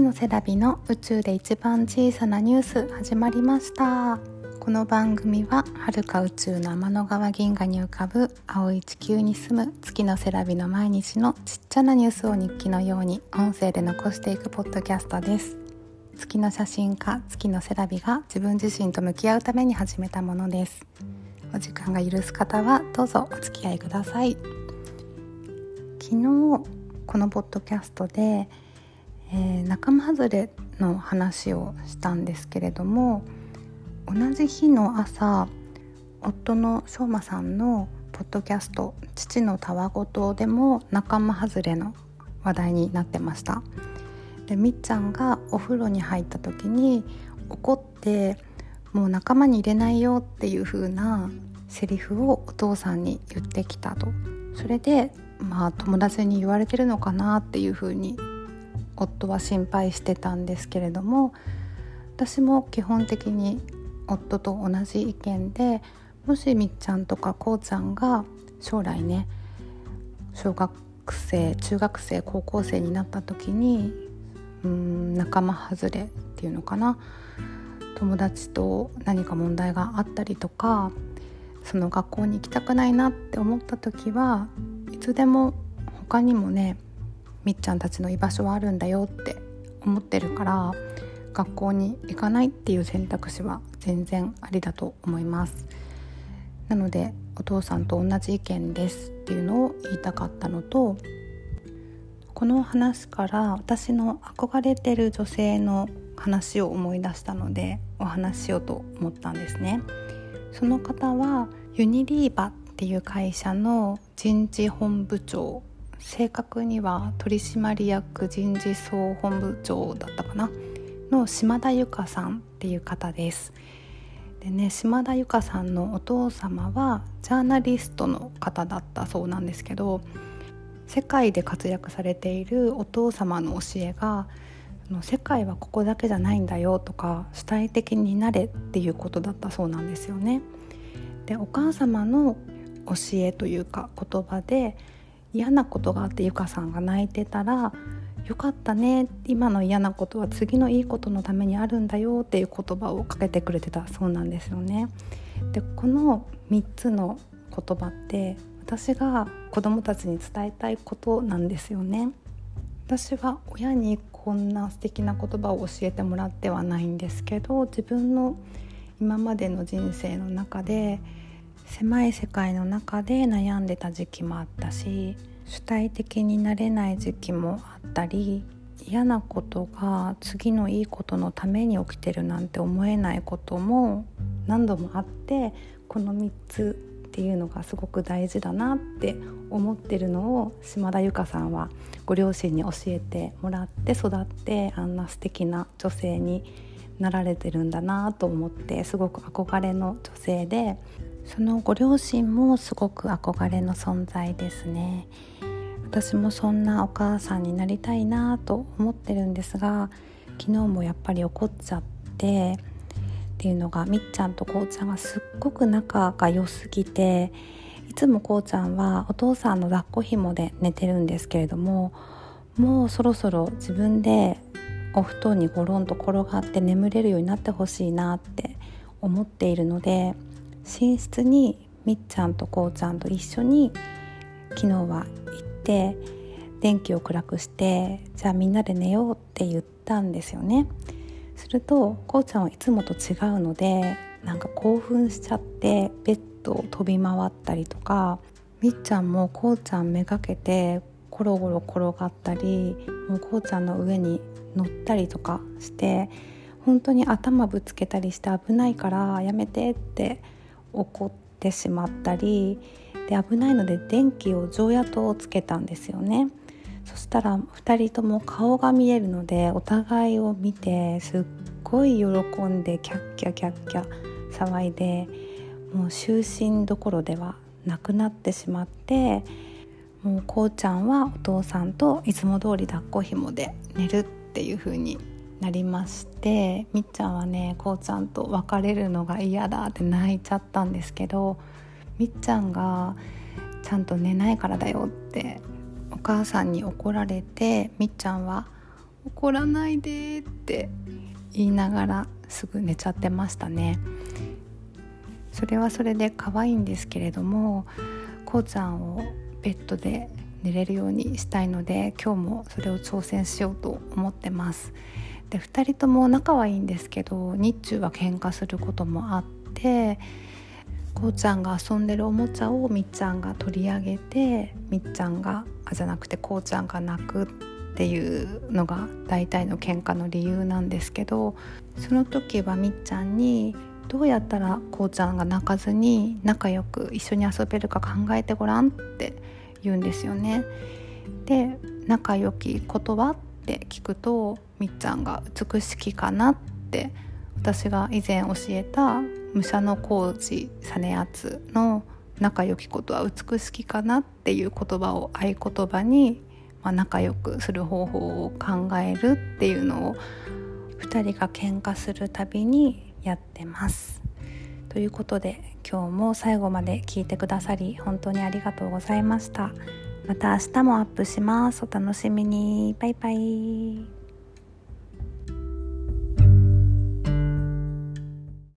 のセラビの宇宙で一番小さなニュース始まりました。この番組は遥か宇宙の天の川銀河に浮かぶ青い地球に住む月のセラビの毎日のちっちゃなニュースを日記のように音声で残していくポッドキャストです。月の写真家月のセラビが自分自身と向き合うために始めたものです。お時間が許す方はどうぞお付き合いください。昨日このポッドキャストでえー、仲間外れの話をしたんですけれども同じ日の朝夫のしょうまさんのポッドキャスト「父のたわごと」でも仲間外れの話題になってました。でみっちゃんがお風呂に入った時に怒ってもう仲間に入れないよっていう風なセリフをお父さんに言ってきたと。それでまあ友達に言われてるのかなっていう風に夫は心配してたんですけれども私も基本的に夫と同じ意見でもしみっちゃんとかこうちゃんが将来ね小学生中学生高校生になった時にうん仲間外れっていうのかな友達と何か問題があったりとかその学校に行きたくないなって思った時はいつでも他にもねみっちゃんたちの居場所はあるんだよって思ってるから学校に行かないっていう選択肢は全然ありだと思います。なのでお父さんと同じ意見ですっていうのを言いたかったのとこの話から私の憧れてる女性の話を思い出したのでお話ししようと思ったんですね。その方はユニリーバっていう会社の人事本部長正確には取締役人事総本部長だったかな？の島田由香さんっていう方です。でね島田由香さんのお父様はジャーナリストの方だったそうなんですけど世界で活躍されているお父様の教えが世界はここだけじゃないんだよとか主体的になれっていうことだったそうなんですよね。でお母様の教えというか言葉で嫌なことがあってゆかさんが泣いてたら「よかったね今の嫌なことは次のいいことのためにあるんだよ」っていう言葉をかけてくれてたそうなんですよね。でこの3つの言葉って私が子供たちに伝えたいことなんですよね。私は親にこんな素敵な言葉を教えてもらってはないんですけど自分の今までの人生の中で狭い世界の中で悩んでた時期もあったし主体的になれない時期もあったり嫌なことが次のいいことのために起きてるなんて思えないことも何度もあってこの3つっていうのがすごく大事だなって思ってるのを島田由香さんはご両親に教えてもらって育ってあんな素敵な女性になられてるんだなと思ってすごく憧れの女性でそのご両親もすごく憧れの存在ですね。私もそんなお母さんになりたいなと思ってるんですが昨日もやっぱり怒っちゃってっていうのがみっちゃんとこうちゃんがすっごく仲が良すぎていつもこうちゃんはお父さんの抱っこひもで寝てるんですけれどももうそろそろ自分でお布団にゴロンと転がって眠れるようになってほしいなって思っているので寝室にみっちゃんとこうちゃんと一緒に昨日は行って電気を暗くしてじゃあみんなで寝ようって言ったんですよね。するとこうちゃんはいつもと違うのでなんか興奮しちゃってベッドを飛び回ったりとかみっちゃんもこうちゃんめがけてゴロゴロ転がったりもうこうちゃんの上に乗ったりとかして本当に頭ぶつけたりして危ないからやめてって怒ってしまったりで危ないので電気を常夜灯をつけたんですよね。そしたら2人とも顔が見えるのでお互いを見てすっごい喜んでキャッキャキャッキャ騒いでもう就寝どころではなくなってしまってもうこうちゃんはお父さんといつも通り抱っこひもで寝るっていう風になりましてみっちゃんはねこうちゃんと別れるのが嫌だって泣いちゃったんですけどみっちゃんがちゃんと寝ないからだよってお母さんに怒られてみっちゃんは怒らないでって言いながらすぐ寝ちゃってましたね。それはそれで可愛いんですけれどもこうちゃんをベッドで寝れるようにしたいので今日もそれを挑戦しようと思ってます。で2人とも仲はいいんですけど日中は喧嘩することもあってこうちゃんが遊んでるおもちゃをみっちゃんが取り上げてみっちゃんがあじゃなくてこうちゃんが泣くっていうのが大体の喧嘩の理由なんですけどその時はみっちゃんにどうやったらこうちゃんが泣かずに仲良く一緒に遊べるか考えてごらんって言うんですよね。で仲良き言葉って聞くとみっちゃんが美しきかなって私が以前教えた武者の工事実篤の仲良きことは美しきかなっていう言葉を合言葉に、まあ、仲良くする方法を考えるっていうのを2人が喧嘩するたびにやってます。ということで今日も最後まで聞いてくださり本当にありがとうございました。また明日もアップします。お楽しみに。バイバイ。